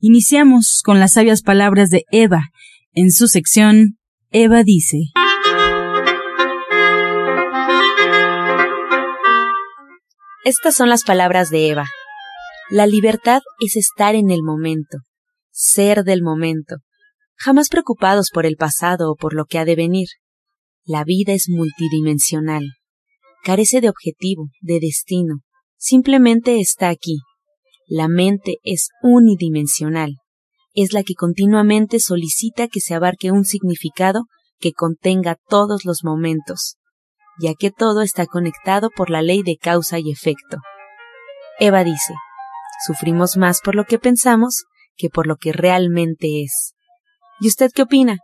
Iniciamos con las sabias palabras de Eva. En su sección, Eva dice. Estas son las palabras de Eva. La libertad es estar en el momento, ser del momento, jamás preocupados por el pasado o por lo que ha de venir. La vida es multidimensional, carece de objetivo, de destino, simplemente está aquí. La mente es unidimensional, es la que continuamente solicita que se abarque un significado que contenga todos los momentos, ya que todo está conectado por la ley de causa y efecto. Eva dice, sufrimos más por lo que pensamos que por lo que realmente es. ¿Y usted qué opina?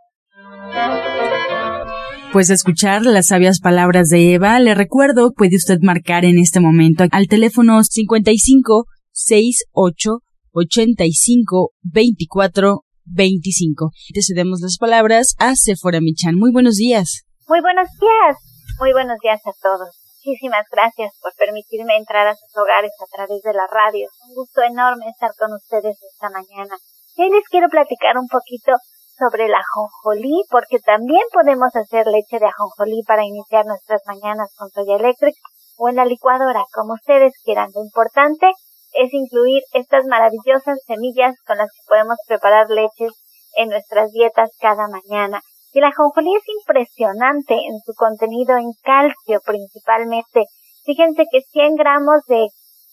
Pues escuchar las sabias palabras de Eva, le recuerdo, puede usted marcar en este momento al teléfono 55 68 85 24 25. Te cedemos las palabras a Sephora Michan. Muy buenos días. Muy buenos días. Muy buenos días a todos. Muchísimas gracias por permitirme entrar a sus hogares a través de la radio. Un gusto enorme estar con ustedes esta mañana. Y les quiero platicar un poquito sobre la ajonjolí, porque también podemos hacer leche de ajonjolí para iniciar nuestras mañanas con soya electric o en la licuadora, como ustedes quieran. Lo importante es incluir estas maravillosas semillas con las que podemos preparar leches en nuestras dietas cada mañana. Y la ajonjolí es impresionante en su contenido en calcio principalmente. Fíjense que 100 gramos de,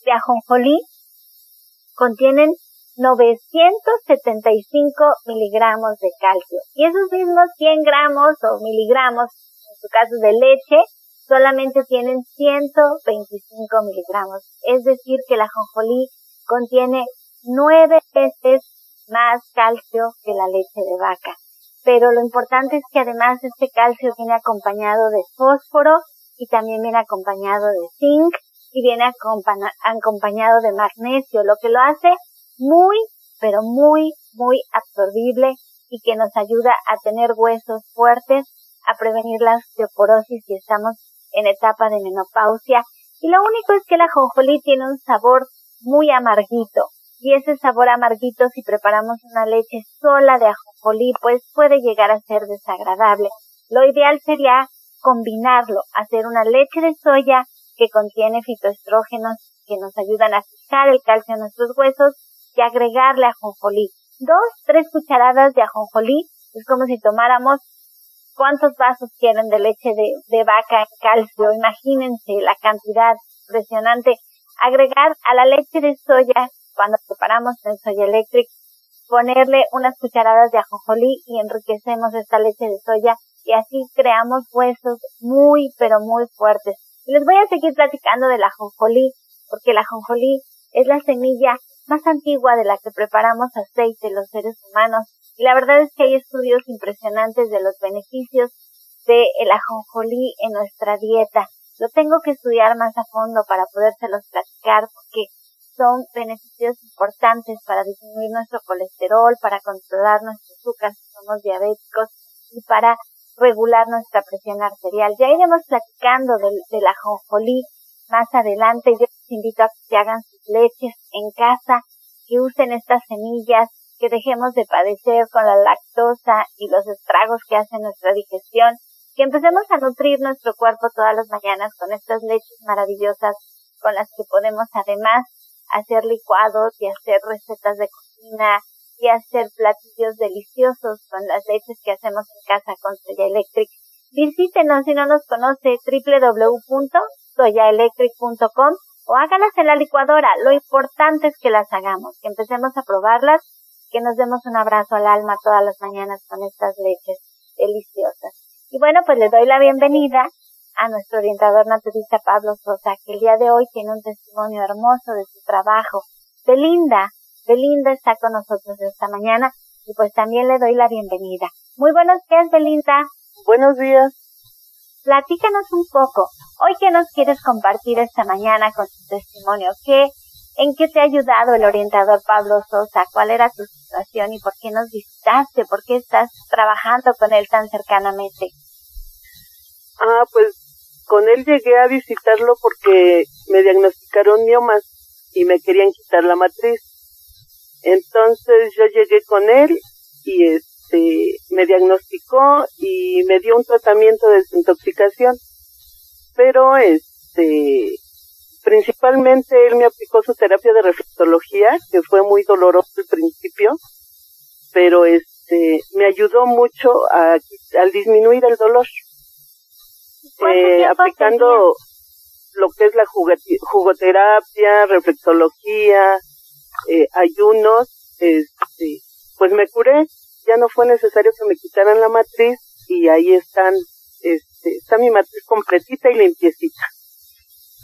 de ajonjolí contienen 975 miligramos de calcio. Y esos mismos 100 gramos o miligramos, en su caso de leche, solamente tienen 125 miligramos. Es decir, que la jonjolí contiene nueve veces más calcio que la leche de vaca. Pero lo importante es que además este calcio viene acompañado de fósforo y también viene acompañado de zinc y viene acompañado de magnesio, lo que lo hace muy, pero muy, muy absorbible y que nos ayuda a tener huesos fuertes, a prevenir la osteoporosis si estamos en etapa de menopausia. Y lo único es que la jonjolí tiene un sabor muy amarguito. Y ese sabor amarguito, si preparamos una leche sola de ajonjolí, pues puede llegar a ser desagradable. Lo ideal sería combinarlo, hacer una leche de soya que contiene fitoestrógenos que nos ayudan a fijar el calcio en nuestros huesos y agregarle ajonjolí. Dos, tres cucharadas de ajonjolí. Es como si tomáramos cuántos vasos quieren de leche de, de vaca calcio. Imagínense la cantidad impresionante. Agregar a la leche de soya, cuando preparamos en Soya Electric, ponerle unas cucharadas de ajonjolí y enriquecemos esta leche de soya y así creamos huesos muy, pero muy fuertes. Les voy a seguir platicando de la ajonjolí, porque la ajonjolí es la semilla más antigua de la que preparamos aceite los seres humanos. Y la verdad es que hay estudios impresionantes de los beneficios de el ajonjolí en nuestra dieta. Lo tengo que estudiar más a fondo para podérselos platicar porque son beneficios importantes para disminuir nuestro colesterol, para controlar nuestro azúcar si somos diabéticos y para regular nuestra presión arterial. Ya iremos platicando del, del ajonjolí más adelante. Yo les invito a que se hagan sus leches en casa, que usen estas semillas, que dejemos de padecer con la lactosa y los estragos que hace nuestra digestión, que empecemos a nutrir nuestro cuerpo todas las mañanas con estas leches maravillosas con las que podemos además hacer licuados y hacer recetas de cocina y hacer platillos deliciosos con las leches que hacemos en casa con Soya Electric. Visítenos si no nos conoce www.soyaelectric.com o hágalas en la licuadora. Lo importante es que las hagamos, que empecemos a probarlas, que nos demos un abrazo al alma todas las mañanas con estas leches deliciosas. Y bueno, pues le doy la bienvenida a nuestro orientador naturista Pablo Sosa, que el día de hoy tiene un testimonio hermoso de su trabajo. Belinda, Belinda está con nosotros esta mañana y pues también le doy la bienvenida. Muy buenos días, Belinda. Buenos días. Platícanos un poco. Hoy que nos quieres compartir esta mañana con tu testimonio, ¿qué, en qué te ha ayudado el orientador Pablo Sosa? ¿Cuál era tu situación y por qué nos visitaste? ¿Por qué estás trabajando con él tan cercanamente? Ah, pues con él llegué a visitarlo porque me diagnosticaron miomas y me querían quitar la matriz. Entonces yo llegué con él y este me diagnosticó y me dio un tratamiento de desintoxicación. Pero este principalmente él me aplicó su terapia de reflexología, que fue muy doloroso al principio, pero este me ayudó mucho a, al disminuir el dolor. Eh, aplicando lo que es la jugoterapia, reflexología, eh, ayunos, este, pues me curé, ya no fue necesario que me quitaran la matriz y ahí están, este, está mi matriz completita y limpiecita.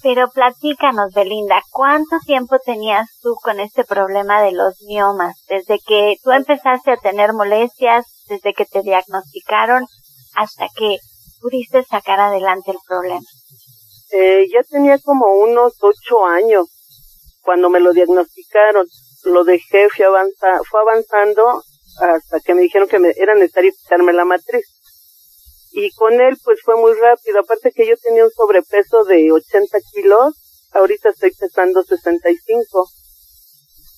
Pero platícanos, Belinda, ¿cuánto tiempo tenías tú con este problema de los miomas? Desde que tú empezaste a tener molestias, desde que te diagnosticaron, hasta que pudiste sacar adelante el problema? Eh, ya tenía como unos ocho años cuando me lo diagnosticaron. Lo dejé, fui avanza, fue avanzando hasta que me dijeron que me, era necesario quitarme la matriz. Y con él pues fue muy rápido. Aparte que yo tenía un sobrepeso de 80 kilos, ahorita estoy pesando 65.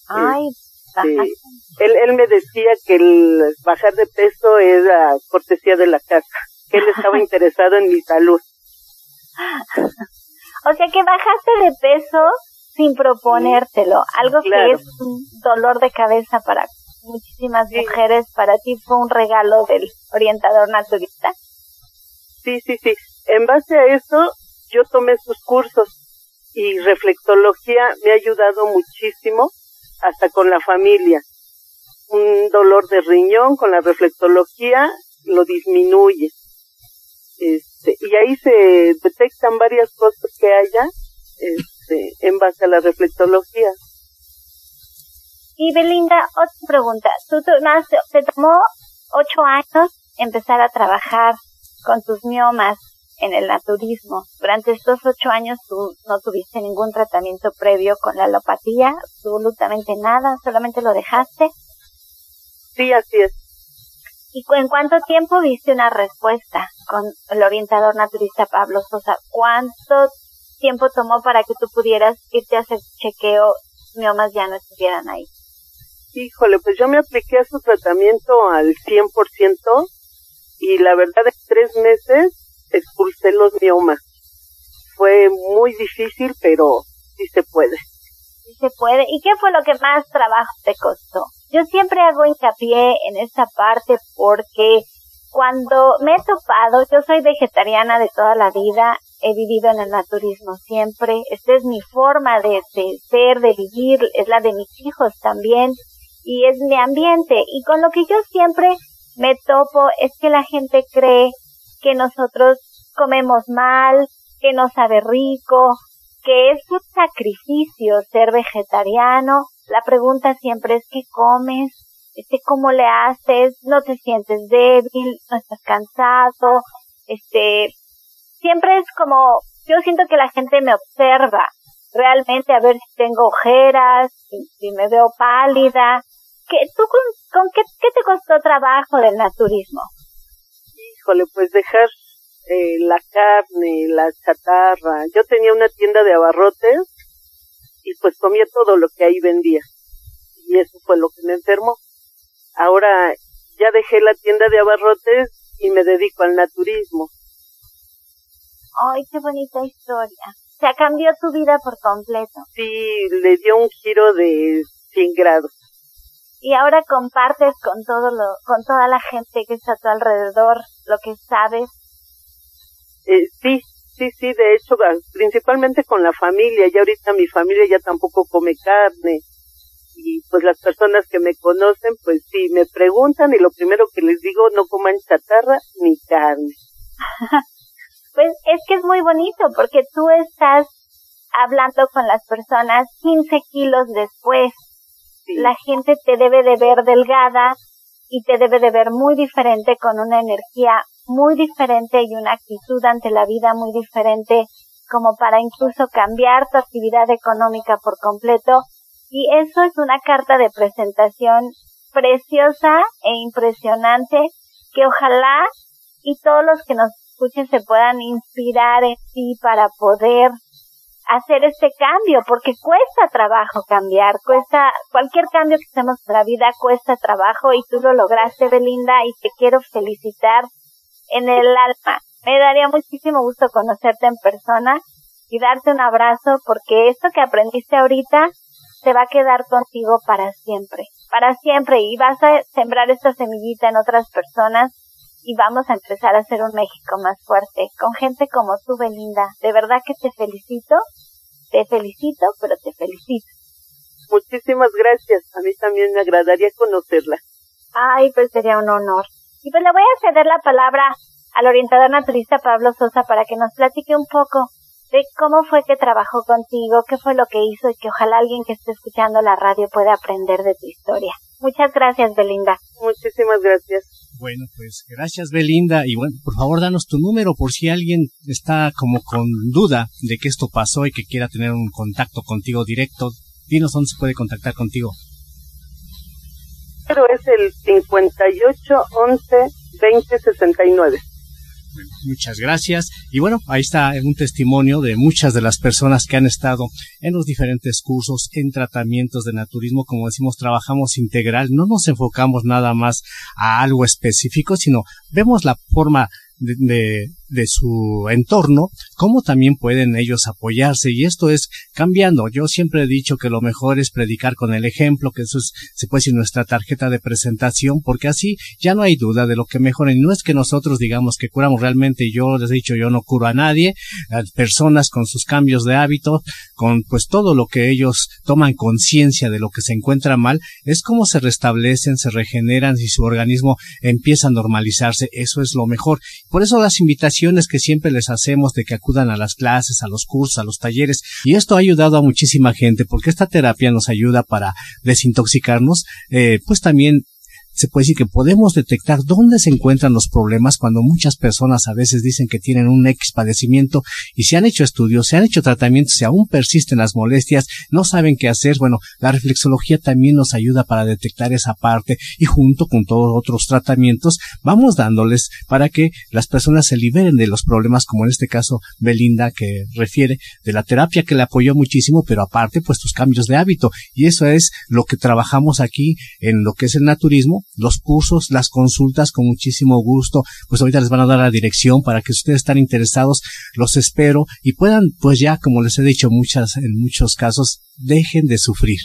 Ay, este, él, él me decía que el bajar de peso era cortesía de la casa que él estaba interesado en mi salud. O sea que bajaste de peso sin proponértelo, algo que es un dolor de cabeza para muchísimas mujeres, para ti fue un regalo del orientador naturista. Sí, sí, sí. En base a eso, yo tomé sus cursos y reflexología me ha ayudado muchísimo, hasta con la familia. Un dolor de riñón con la reflexología lo disminuye. Este, y ahí se detectan varias cosas que haya este, en base a la reflectología. Y Belinda, otra pregunta. Tú, te tomó ocho años empezar a trabajar con tus miomas en el naturismo. Durante estos ocho años tú no tuviste ningún tratamiento previo con la alopatía, absolutamente nada, solamente lo dejaste. Sí, así es. ¿Y en cuánto tiempo viste una respuesta con el orientador naturista Pablo Sosa? ¿Cuánto tiempo tomó para que tú pudieras irte a hacer chequeo, miomas ya no estuvieran ahí? Híjole, pues yo me apliqué a su tratamiento al 100% y la verdad en tres meses expulsé los miomas. Fue muy difícil, pero sí se puede. Sí se puede. ¿Y qué fue lo que más trabajo te costó? Yo siempre hago hincapié en esta parte porque cuando me he topado, yo soy vegetariana de toda la vida, he vivido en el naturismo siempre, esta es mi forma de, ser, de vivir, es la de mis hijos también, y es mi ambiente. Y con lo que yo siempre me topo es que la gente cree que nosotros comemos mal, que no sabe rico, que es un sacrificio ser vegetariano, la pregunta siempre es ¿qué comes? Este, ¿cómo le haces? ¿No te sientes débil? ¿No estás cansado? Este, siempre es como, yo siento que la gente me observa realmente a ver si tengo ojeras, si, me veo pálida. ¿Qué, ¿Tú con, qué, te costó trabajo del naturismo? Híjole, pues dejar eh, la carne, la chatarra. Yo tenía una tienda de abarrotes y pues comía todo lo que ahí vendía. Y eso fue lo que me enfermó. Ahora ya dejé la tienda de abarrotes y me dedico al naturismo. Ay, qué bonita historia. Se cambió tu vida por completo. Sí, le dio un giro de 100 grados. Y ahora compartes con todo lo, con toda la gente que está a tu alrededor lo que sabes. Eh, sí, sí, sí, de hecho, principalmente con la familia. Ya ahorita mi familia ya tampoco come carne. Y pues las personas que me conocen, pues sí, me preguntan y lo primero que les digo, no coman chatarra ni carne. pues es que es muy bonito porque tú estás hablando con las personas 15 kilos después. La gente te debe de ver delgada y te debe de ver muy diferente con una energía muy diferente y una actitud ante la vida muy diferente como para incluso cambiar tu actividad económica por completo. Y eso es una carta de presentación preciosa e impresionante que ojalá y todos los que nos escuchen se puedan inspirar en ti para poder hacer este cambio, porque cuesta trabajo cambiar, cuesta, cualquier cambio que hacemos en la vida cuesta trabajo y tú lo lograste, Belinda, y te quiero felicitar en el alma. Me daría muchísimo gusto conocerte en persona y darte un abrazo porque esto que aprendiste ahorita se va a quedar contigo para siempre, para siempre y vas a sembrar esta semillita en otras personas y vamos a empezar a hacer un México más fuerte, con gente como tú, Belinda. De verdad que te felicito, te felicito, pero te felicito. Muchísimas gracias. A mí también me agradaría conocerla. Ay, pues sería un honor. Y pues le voy a ceder la palabra al orientador naturista Pablo Sosa para que nos platique un poco de cómo fue que trabajó contigo, qué fue lo que hizo y que ojalá alguien que esté escuchando la radio pueda aprender de tu historia. Muchas gracias, Belinda. Muchísimas gracias. Bueno, pues gracias Belinda y bueno, por favor danos tu número por si alguien está como con duda de que esto pasó y que quiera tener un contacto contigo directo. Dinos dónde se puede contactar contigo. Pero es el 58 11 20 69 muchas gracias. Y bueno, ahí está un testimonio de muchas de las personas que han estado en los diferentes cursos, en tratamientos de naturismo. Como decimos, trabajamos integral, no nos enfocamos nada más a algo específico, sino vemos la forma de, de su entorno, cómo también pueden ellos apoyarse. Y esto es cambiando. Yo siempre he dicho que lo mejor es predicar con el ejemplo, que eso es, se puede decir, nuestra tarjeta de presentación, porque así ya no hay duda de lo que mejoren. No es que nosotros digamos que curamos realmente, yo les he dicho, yo no curo a nadie, a personas con sus cambios de hábito, con pues todo lo que ellos toman conciencia de lo que se encuentra mal, es como se restablecen, se regeneran y su organismo empieza a normalizarse. Eso es lo mejor. Por eso las invitaciones que siempre les hacemos de que acudan a las clases, a los cursos, a los talleres. Y esto ha ayudado a muchísima gente porque esta terapia nos ayuda para desintoxicarnos, eh, pues también se puede decir que podemos detectar dónde se encuentran los problemas cuando muchas personas a veces dicen que tienen un X padecimiento y se han hecho estudios, se han hecho tratamientos y aún persisten las molestias, no saben qué hacer. Bueno, la reflexología también nos ayuda para detectar esa parte y junto con todos otros tratamientos vamos dándoles para que las personas se liberen de los problemas como en este caso Belinda que refiere de la terapia que le apoyó muchísimo, pero aparte pues tus cambios de hábito y eso es lo que trabajamos aquí en lo que es el naturismo los cursos, las consultas con muchísimo gusto. Pues ahorita les van a dar la dirección para que ustedes están interesados, los espero y puedan, pues ya, como les he dicho muchas, en muchos casos, dejen de sufrir.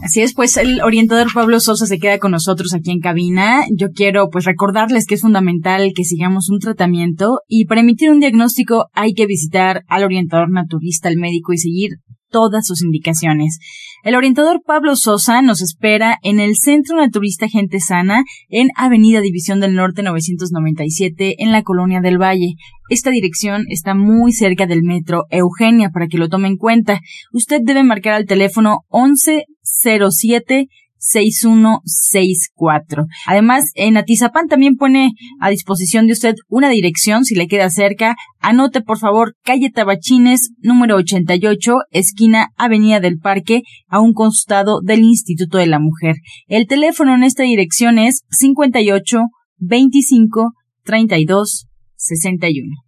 Así es, pues el orientador Pablo Sosa se queda con nosotros aquí en cabina. Yo quiero pues recordarles que es fundamental que sigamos un tratamiento y para emitir un diagnóstico hay que visitar al orientador naturista, al médico y seguir todas sus indicaciones. El orientador Pablo Sosa nos espera en el Centro Naturista Gente Sana en Avenida División del Norte 997 en la Colonia del Valle. Esta dirección está muy cerca del metro Eugenia para que lo tome en cuenta. Usted debe marcar al teléfono 1107 6164. Además, en Atizapán también pone a disposición de usted una dirección si le queda cerca. Anote, por favor, calle Tabachines, número 88, esquina Avenida del Parque, a un costado del Instituto de la Mujer. El teléfono en esta dirección es 58 25 32 61.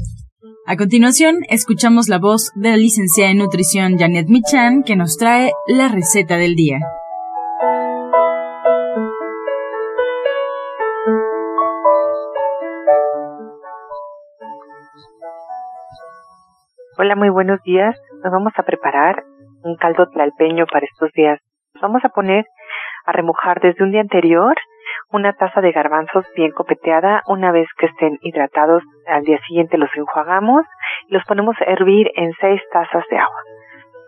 A continuación, escuchamos la voz de la licenciada en nutrición Janet Michan, que nos trae la receta del día. Hola, muy buenos días. Nos vamos a preparar un caldo tlalpeño para estos días. Vamos a poner a remojar desde un día anterior una taza de garbanzos bien copeteada. Una vez que estén hidratados, al día siguiente los enjuagamos y los ponemos a hervir en seis tazas de agua.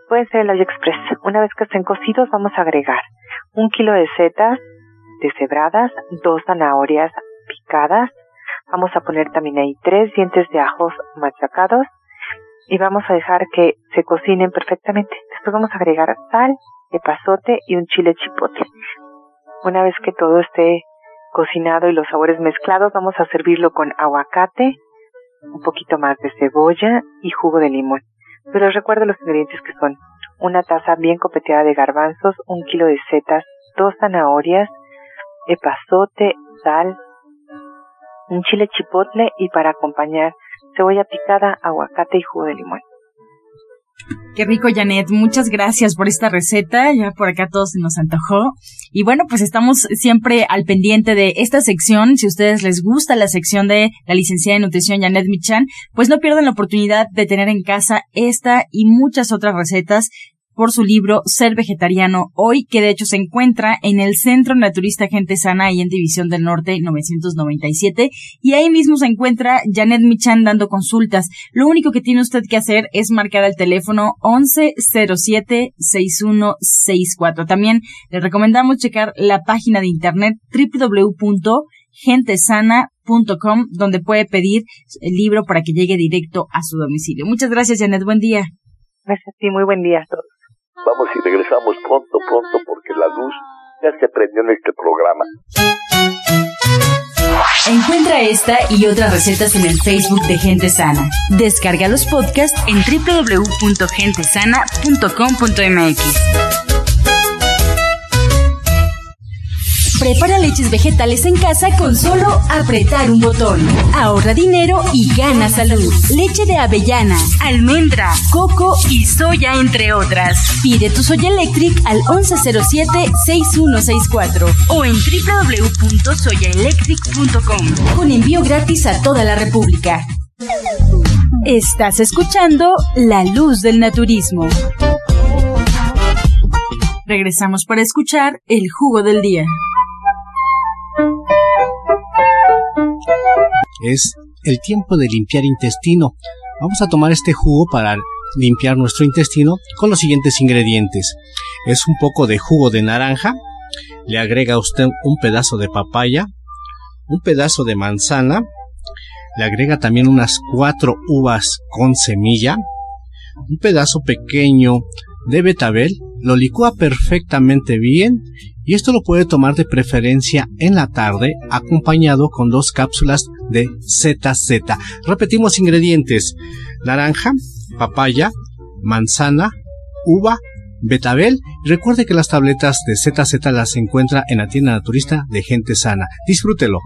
Puede ser el express. Una vez que estén cocidos, vamos a agregar un kilo de setas deshebradas, dos zanahorias picadas. Vamos a poner también ahí tres dientes de ajos machacados y vamos a dejar que se cocinen perfectamente. Después vamos a agregar sal, epazote y un chile chipotle. Una vez que todo esté cocinado y los sabores mezclados, vamos a servirlo con aguacate, un poquito más de cebolla y jugo de limón. Pero recuerda los ingredientes que son una taza bien copeteada de garbanzos, un kilo de setas, dos zanahorias, epazote, sal, un chile chipotle y para acompañar cebolla picada, aguacate y jugo de limón. Qué rico, Janet. Muchas gracias por esta receta. Ya por acá todo se nos antojó. Y bueno, pues estamos siempre al pendiente de esta sección. Si a ustedes les gusta la sección de la licenciada en nutrición Janet Michan, pues no pierdan la oportunidad de tener en casa esta y muchas otras recetas por su libro Ser Vegetariano Hoy, que de hecho se encuentra en el Centro Naturista Gente Sana y en División del Norte 997. Y ahí mismo se encuentra Janet Michan dando consultas. Lo único que tiene usted que hacer es marcar al teléfono 1107-6164. También le recomendamos checar la página de internet www.gentesana.com donde puede pedir el libro para que llegue directo a su domicilio. Muchas gracias, Janet. Buen día. Gracias a ti. Muy buen día a todos. Vamos y regresamos pronto, pronto, porque la luz ya se prendió en este programa. Encuentra esta y otras recetas en el Facebook de Gente Sana. Descarga los podcasts en www.gentesana.com.mx. Prepara leches vegetales en casa con solo apretar un botón. Ahorra dinero y gana salud. Leche de avellana, almendra, coco y soya, entre otras. Pide tu Soya Electric al 1107-6164 o en www.soyaelectric.com con envío gratis a toda la República. Estás escuchando La Luz del Naturismo. Regresamos para escuchar el jugo del día. Es el tiempo de limpiar intestino. Vamos a tomar este jugo para limpiar nuestro intestino con los siguientes ingredientes. Es un poco de jugo de naranja, le agrega usted un pedazo de papaya, un pedazo de manzana, le agrega también unas cuatro uvas con semilla, un pedazo pequeño de betabel, lo licúa perfectamente bien y esto lo puede tomar de preferencia en la tarde acompañado con dos cápsulas de ZZ. Repetimos ingredientes, naranja, papaya, manzana, uva, betabel. Recuerde que las tabletas de ZZ las encuentra en la tienda naturista de Gente Sana. Disfrútelo.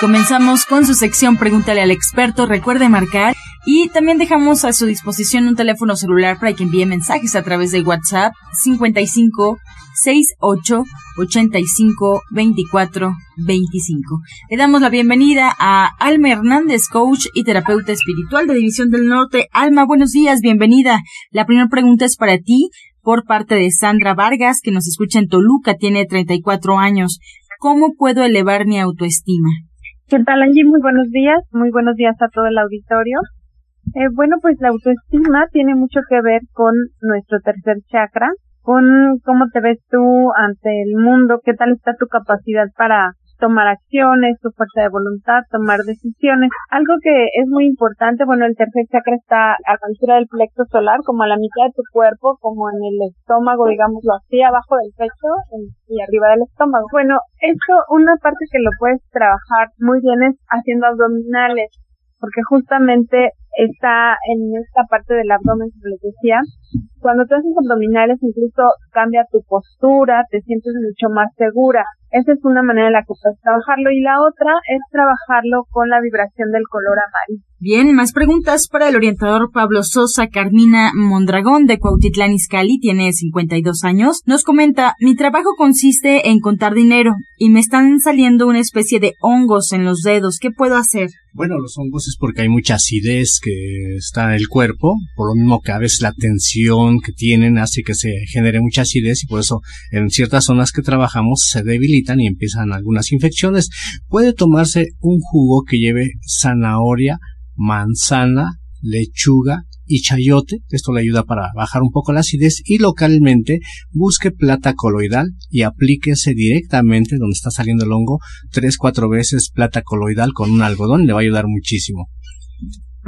Comenzamos con su sección Pregúntale al experto. Recuerde marcar y también dejamos a su disposición un teléfono celular para que envíe mensajes a través de WhatsApp 55 68 85 24 25. Le damos la bienvenida a Alma Hernández, coach y terapeuta espiritual de División del Norte. Alma, buenos días, bienvenida. La primera pregunta es para ti por parte de Sandra Vargas, que nos escucha en Toluca, tiene 34 años. ¿Cómo puedo elevar mi autoestima? ¿Qué tal, Angie? Muy buenos días. Muy buenos días a todo el auditorio. Eh, bueno, pues la autoestima tiene mucho que ver con nuestro tercer chakra, con cómo te ves tú ante el mundo, qué tal está tu capacidad para tomar acciones, tu fuerza de voluntad, tomar decisiones. Algo que es muy importante, bueno, el tercer chakra está a la altura del plexo solar, como a la mitad de tu cuerpo, como en el estómago, digámoslo así, abajo del pecho y arriba del estómago. Bueno, esto, una parte que lo puedes trabajar muy bien es haciendo abdominales, porque justamente está en esta parte del abdomen, como les decía, cuando tú haces abdominales incluso cambia tu postura, te sientes mucho más segura. Esa es una manera en la que puedes trabajarlo y la otra es trabajarlo con la vibración del color amarillo. Bien, más preguntas para el orientador Pablo Sosa. Carmina Mondragón de Cuautitlán Izcalli tiene 52 años. Nos comenta, mi trabajo consiste en contar dinero y me están saliendo una especie de hongos en los dedos. ¿Qué puedo hacer? Bueno, los hongos es porque hay mucha acidez que está en el cuerpo, por lo mismo que a veces la tensión que tienen hace que se genere mucha acidez y por eso en ciertas zonas que trabajamos se debilitan y empiezan algunas infecciones. Puede tomarse un jugo que lleve zanahoria, manzana, lechuga y chayote. Esto le ayuda para bajar un poco la acidez y localmente busque plata coloidal y aplíquese directamente donde está saliendo el hongo tres, cuatro veces plata coloidal con un algodón. Le va a ayudar muchísimo.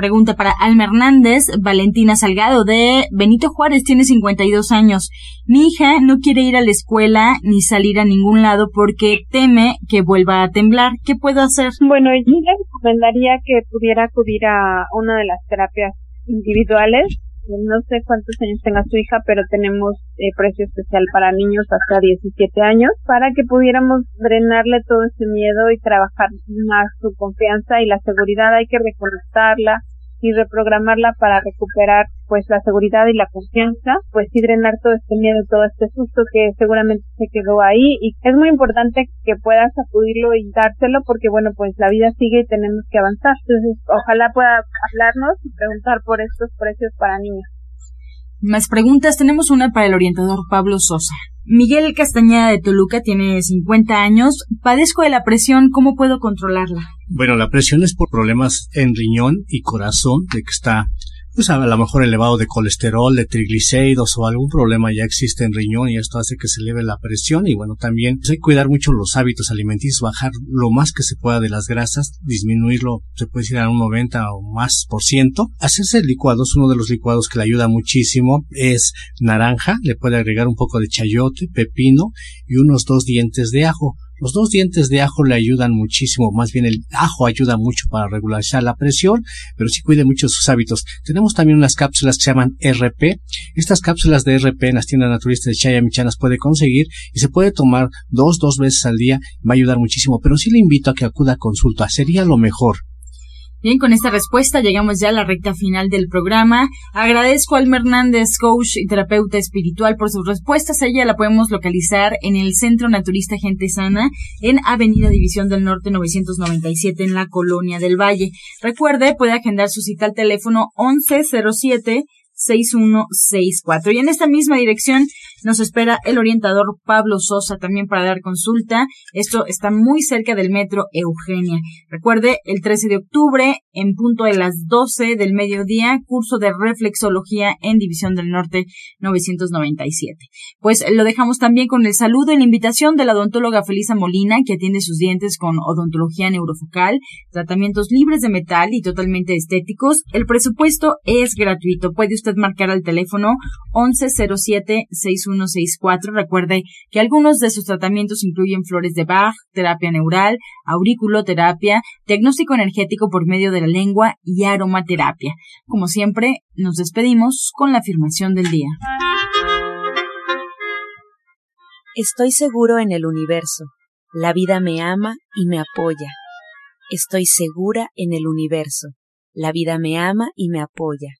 Pregunta para Alma Hernández, Valentina Salgado de Benito Juárez, tiene 52 años. Mi hija no quiere ir a la escuela ni salir a ningún lado porque teme que vuelva a temblar. ¿Qué puedo hacer? Bueno, yo le recomendaría que pudiera acudir a una de las terapias individuales. No sé cuántos años tenga su hija, pero tenemos eh, precio especial para niños hasta 17 años para que pudiéramos drenarle todo ese miedo y trabajar más su confianza y la seguridad. Hay que reconectarla, y reprogramarla para recuperar pues la seguridad y la confianza, pues y drenar todo este miedo, todo este susto que seguramente se quedó ahí y es muy importante que puedas acudirlo y dárselo porque bueno pues la vida sigue y tenemos que avanzar. Entonces ojalá pueda hablarnos y preguntar por estos precios para niños. Más preguntas, tenemos una para el orientador Pablo Sosa. Miguel Castañeda de Toluca tiene 50 años. Padezco de la presión, ¿cómo puedo controlarla? Bueno, la presión es por problemas en riñón y corazón, de que está pues a lo mejor elevado de colesterol, de triglicéridos o algún problema ya existe en riñón y esto hace que se eleve la presión y bueno, también hay que cuidar mucho los hábitos alimenticios, bajar lo más que se pueda de las grasas, disminuirlo, se puede decir a un 90 o más por ciento. Hacerse licuados, uno de los licuados que le ayuda muchísimo es naranja, le puede agregar un poco de chayote, pepino y unos dos dientes de ajo. Los dos dientes de ajo le ayudan muchísimo, más bien el ajo ayuda mucho para regularizar la presión, pero sí cuide mucho sus hábitos. Tenemos también unas cápsulas que se llaman RP. Estas cápsulas de RP en las tiendas naturistas de Chaya Michanas puede conseguir y se puede tomar dos, dos veces al día. Va a ayudar muchísimo, pero sí le invito a que acuda a consulta. Sería lo mejor. Bien, con esta respuesta llegamos ya a la recta final del programa. Agradezco a Alma Hernández, coach y terapeuta espiritual, por sus respuestas. ella la podemos localizar en el Centro Naturista Gente Sana, en Avenida División del Norte 997, en la Colonia del Valle. Recuerde, puede agendar su cita al teléfono 1107 6164. Y en esta misma dirección nos espera el orientador Pablo Sosa también para dar consulta. Esto está muy cerca del metro Eugenia. Recuerde, el 13 de octubre, en punto de las 12 del mediodía, curso de reflexología en División del Norte 997. Pues lo dejamos también con el saludo y la invitación de la odontóloga Felisa Molina, que atiende sus dientes con odontología neurofocal, tratamientos libres de metal y totalmente estéticos. El presupuesto es gratuito. Puede usted marcar al teléfono 1107-6164. Recuerde que algunos de sus tratamientos incluyen flores de Bach, terapia neural, auriculoterapia, diagnóstico energético por medio de la lengua y aromaterapia. Como siempre, nos despedimos con la afirmación del día. Estoy seguro en el universo. La vida me ama y me apoya. Estoy segura en el universo. La vida me ama y me apoya.